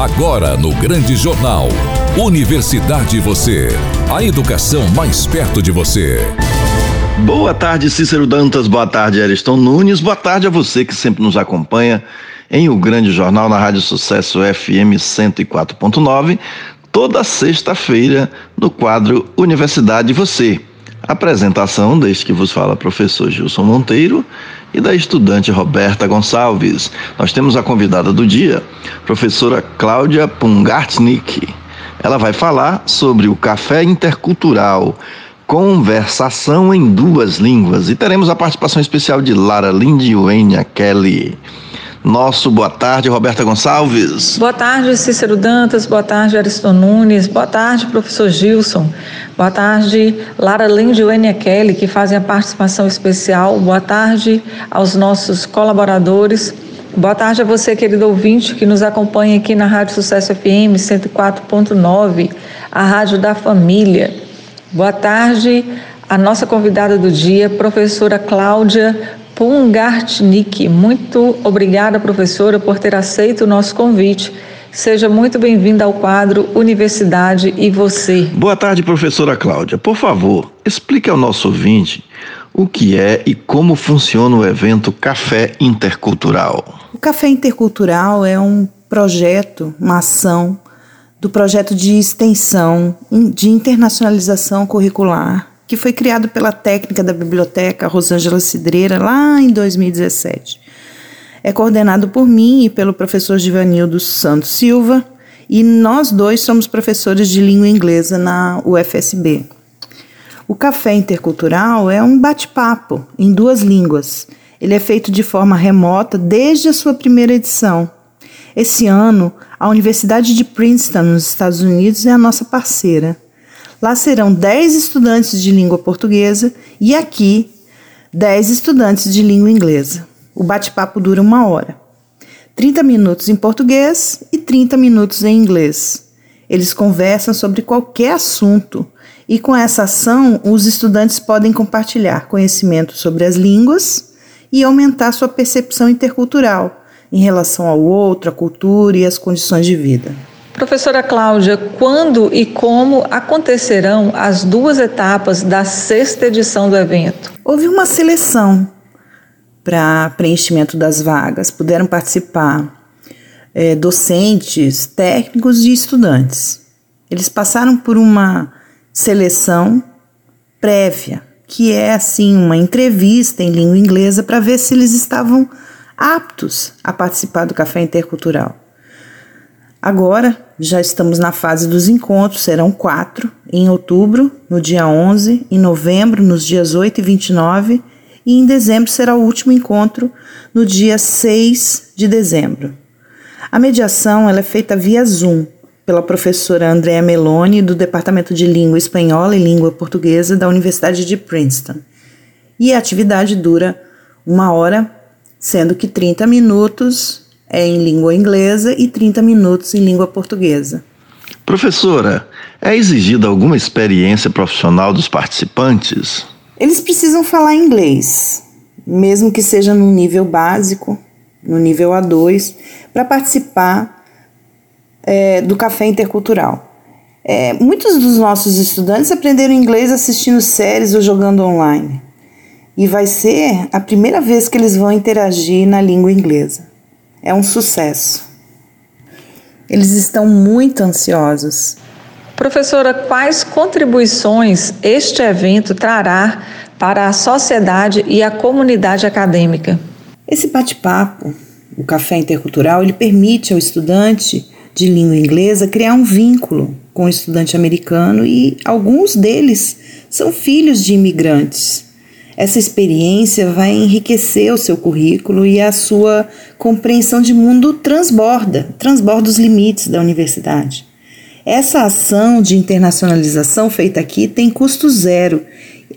Agora no Grande Jornal. Universidade Você. A educação mais perto de você. Boa tarde, Cícero Dantas. Boa tarde, Ariston Nunes. Boa tarde a você que sempre nos acompanha em O Grande Jornal na Rádio Sucesso FM 104.9, toda sexta-feira, no quadro Universidade Você. Apresentação deste que vos fala professor Gilson Monteiro e da estudante Roberta Gonçalves. Nós temos a convidada do dia, professora Cláudia Pungartnik. Ela vai falar sobre o café intercultural, conversação em duas línguas. E teremos a participação especial de Lara Lindy Wênia Kelly nosso boa tarde, Roberta Gonçalves. Boa tarde, Cícero Dantas. Boa tarde, Ariston Nunes. Boa tarde, professor Gilson. Boa tarde, Lara Linde e Enia Kelly, que fazem a participação especial. Boa tarde aos nossos colaboradores. Boa tarde a você, querido ouvinte, que nos acompanha aqui na Rádio Sucesso FM 104.9, a Rádio da Família. Boa tarde a nossa convidada do dia, professora Cláudia Pungartnik. Muito obrigada, professora, por ter aceito o nosso convite. Seja muito bem-vinda ao quadro Universidade e Você. Boa tarde, professora Cláudia. Por favor, explique ao nosso ouvinte o que é e como funciona o evento Café Intercultural. O Café Intercultural é um projeto, uma ação do projeto de extensão de internacionalização curricular que foi criado pela técnica da biblioteca Rosângela Cidreira lá em 2017. É coordenado por mim e pelo professor Givanildo Santos Silva, e nós dois somos professores de língua inglesa na UFSB. O Café Intercultural é um bate-papo em duas línguas. Ele é feito de forma remota desde a sua primeira edição. Esse ano, a Universidade de Princeton, nos Estados Unidos, é a nossa parceira. Lá serão 10 estudantes de língua portuguesa e aqui 10 estudantes de língua inglesa. O bate-papo dura uma hora. 30 minutos em português e 30 minutos em inglês. Eles conversam sobre qualquer assunto e com essa ação os estudantes podem compartilhar conhecimento sobre as línguas e aumentar sua percepção intercultural em relação ao outro, à cultura e às condições de vida. Professora Cláudia, quando e como acontecerão as duas etapas da sexta edição do evento? Houve uma seleção para preenchimento das vagas. Puderam participar é, docentes, técnicos e estudantes. Eles passaram por uma seleção prévia, que é assim uma entrevista em língua inglesa para ver se eles estavam aptos a participar do café intercultural. Agora já estamos na fase dos encontros, serão quatro, em outubro, no dia 11, em novembro, nos dias 8 e 29, e em dezembro será o último encontro, no dia 6 de dezembro. A mediação é feita via Zoom, pela professora Andrea Meloni, do Departamento de Língua Espanhola e Língua Portuguesa da Universidade de Princeton. E a atividade dura uma hora, sendo que 30 minutos é em língua inglesa e 30 minutos em língua portuguesa. Professora, é exigida alguma experiência profissional dos participantes? Eles precisam falar inglês, mesmo que seja no nível básico, no nível A2, para participar é, do café intercultural. É, muitos dos nossos estudantes aprenderam inglês assistindo séries ou jogando online. E vai ser a primeira vez que eles vão interagir na língua inglesa é um sucesso. Eles estão muito ansiosos. Professora, quais contribuições este evento trará para a sociedade e a comunidade acadêmica? Esse bate-papo, o café intercultural, ele permite ao estudante de língua inglesa criar um vínculo com o estudante americano e alguns deles são filhos de imigrantes. Essa experiência vai enriquecer o seu currículo e a sua compreensão de mundo transborda, transborda os limites da universidade. Essa ação de internacionalização feita aqui tem custo zero,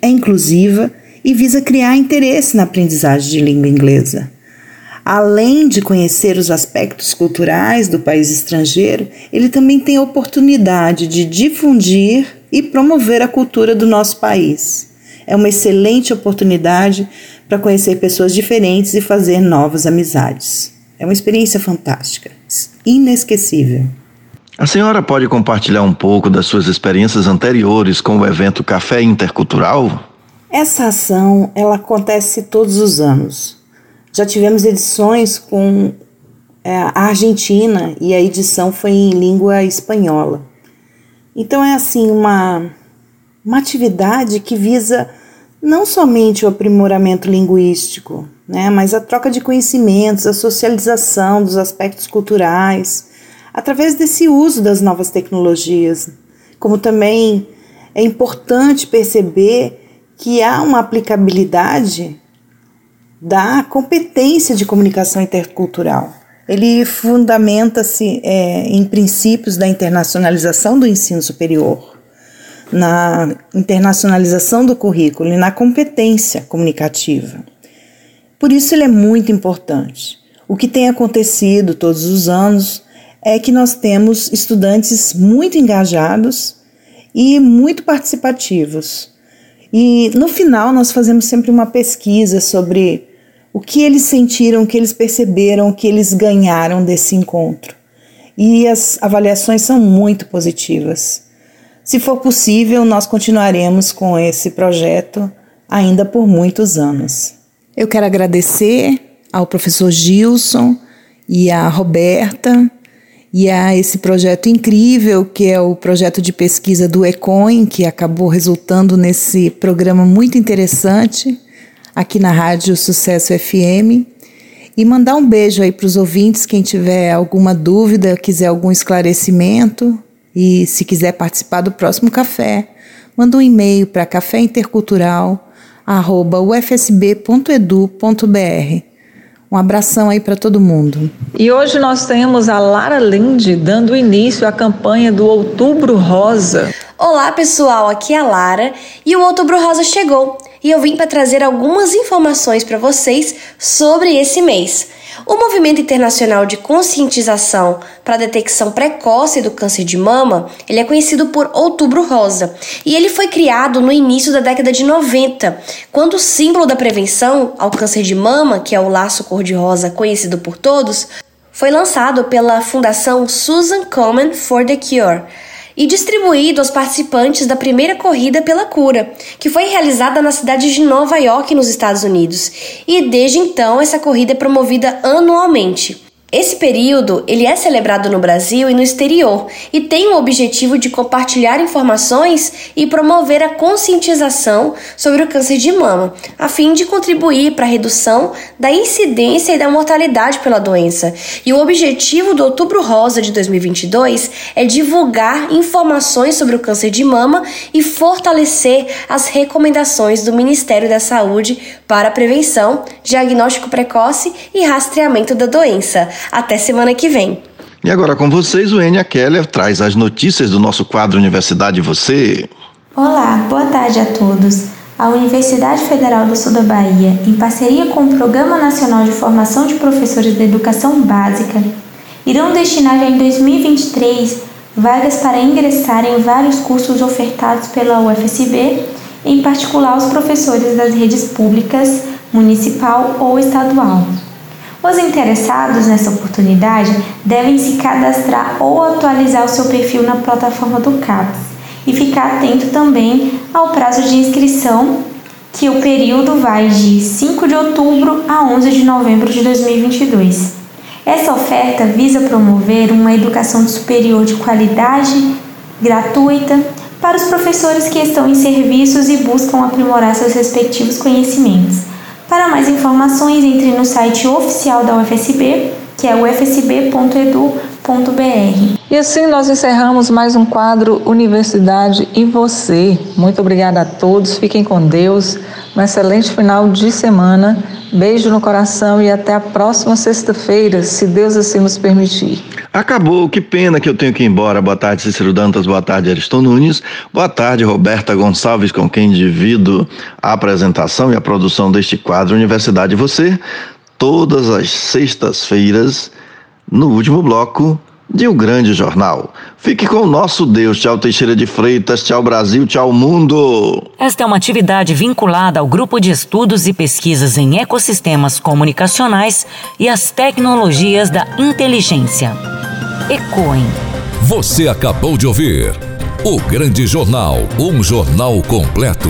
é inclusiva e visa criar interesse na aprendizagem de língua inglesa. Além de conhecer os aspectos culturais do país estrangeiro, ele também tem a oportunidade de difundir e promover a cultura do nosso país. É uma excelente oportunidade para conhecer pessoas diferentes e fazer novas amizades. É uma experiência fantástica, inesquecível. A senhora pode compartilhar um pouco das suas experiências anteriores com o evento Café Intercultural? Essa ação ela acontece todos os anos. Já tivemos edições com é, a Argentina e a edição foi em língua espanhola. Então é assim uma, uma atividade que visa não somente o aprimoramento linguístico, né, mas a troca de conhecimentos, a socialização dos aspectos culturais, através desse uso das novas tecnologias. Como também é importante perceber que há uma aplicabilidade da competência de comunicação intercultural. Ele fundamenta-se é, em princípios da internacionalização do ensino superior, na internacionalização do currículo e na competência comunicativa. Por isso, ele é muito importante. O que tem acontecido todos os anos é que nós temos estudantes muito engajados e muito participativos. E no final, nós fazemos sempre uma pesquisa sobre o que eles sentiram, o que eles perceberam, o que eles ganharam desse encontro. E as avaliações são muito positivas. Se for possível, nós continuaremos com esse projeto ainda por muitos anos. Eu quero agradecer ao professor Gilson e à Roberta e a esse projeto incrível que é o projeto de pesquisa do Ecoin, que acabou resultando nesse programa muito interessante aqui na Rádio Sucesso FM. E mandar um beijo aí para os ouvintes, quem tiver alguma dúvida, quiser algum esclarecimento e se quiser participar do próximo café, manda um e-mail para caféintercultural@ufsb.edu.br. Um abração aí para todo mundo. E hoje nós temos a Lara Linde dando início à campanha do Outubro Rosa. Olá pessoal, aqui é a Lara e o Outubro Rosa chegou e eu vim para trazer algumas informações para vocês sobre esse mês. O Movimento Internacional de Conscientização para a Detecção Precoce do Câncer de Mama, ele é conhecido por Outubro Rosa, e ele foi criado no início da década de 90, quando o símbolo da prevenção ao câncer de mama, que é o laço cor-de-rosa conhecido por todos, foi lançado pela Fundação Susan Komen for the Cure e distribuído aos participantes da primeira corrida pela cura, que foi realizada na cidade de Nova York, nos Estados Unidos. E desde então essa corrida é promovida anualmente. Esse período ele é celebrado no Brasil e no exterior e tem o objetivo de compartilhar informações e promover a conscientização sobre o câncer de mama, a fim de contribuir para a redução da incidência e da mortalidade pela doença. E o objetivo do Outubro Rosa de 2022 é divulgar informações sobre o câncer de mama e fortalecer as recomendações do Ministério da Saúde para a prevenção, diagnóstico precoce e rastreamento da doença. Até semana que vem. E agora com vocês, o Enia Keller traz as notícias do nosso quadro Universidade Você. Olá, boa tarde a todos. A Universidade Federal do Sul da Bahia, em parceria com o Programa Nacional de Formação de Professores da Educação Básica, irão destinar já em 2023 vagas para ingressar em vários cursos ofertados pela UFSB, em particular os professores das redes públicas, municipal ou estadual. Os interessados nessa oportunidade devem se cadastrar ou atualizar o seu perfil na plataforma do CAPES e ficar atento também ao prazo de inscrição, que o período vai de 5 de outubro a 11 de novembro de 2022. Essa oferta visa promover uma educação superior de qualidade, gratuita, para os professores que estão em serviços e buscam aprimorar seus respectivos conhecimentos para mais informações, entre no site oficial da UFSB, que é ufsb.edu.br. E assim nós encerramos mais um quadro Universidade e Você. Muito obrigada a todos, fiquem com Deus. Um excelente final de semana. Beijo no coração e até a próxima sexta-feira, se Deus assim nos permitir. Acabou, que pena que eu tenho que ir embora. Boa tarde, Cícero Dantas, boa tarde, Ariston Nunes. Boa tarde, Roberta Gonçalves, com quem divido a apresentação e a produção deste quadro Universidade Você, todas as sextas-feiras, no último bloco de O Grande Jornal. Fique com o nosso Deus. Tchau, Teixeira de Freitas. Tchau, Brasil. Tchau, mundo. Esta é uma atividade vinculada ao Grupo de Estudos e Pesquisas em Ecossistemas Comunicacionais e as Tecnologias da Inteligência. ECOEM. Você acabou de ouvir. O Grande Jornal, um jornal completo,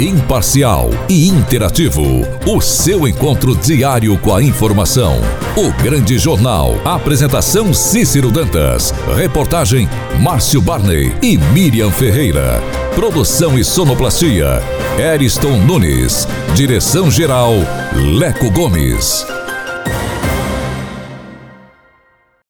imparcial e interativo. O seu encontro diário com a informação. O Grande Jornal. Apresentação Cícero Dantas. Reportagem Márcio Barney e Miriam Ferreira. Produção e sonoplastia Eriston Nunes. Direção geral Leco Gomes.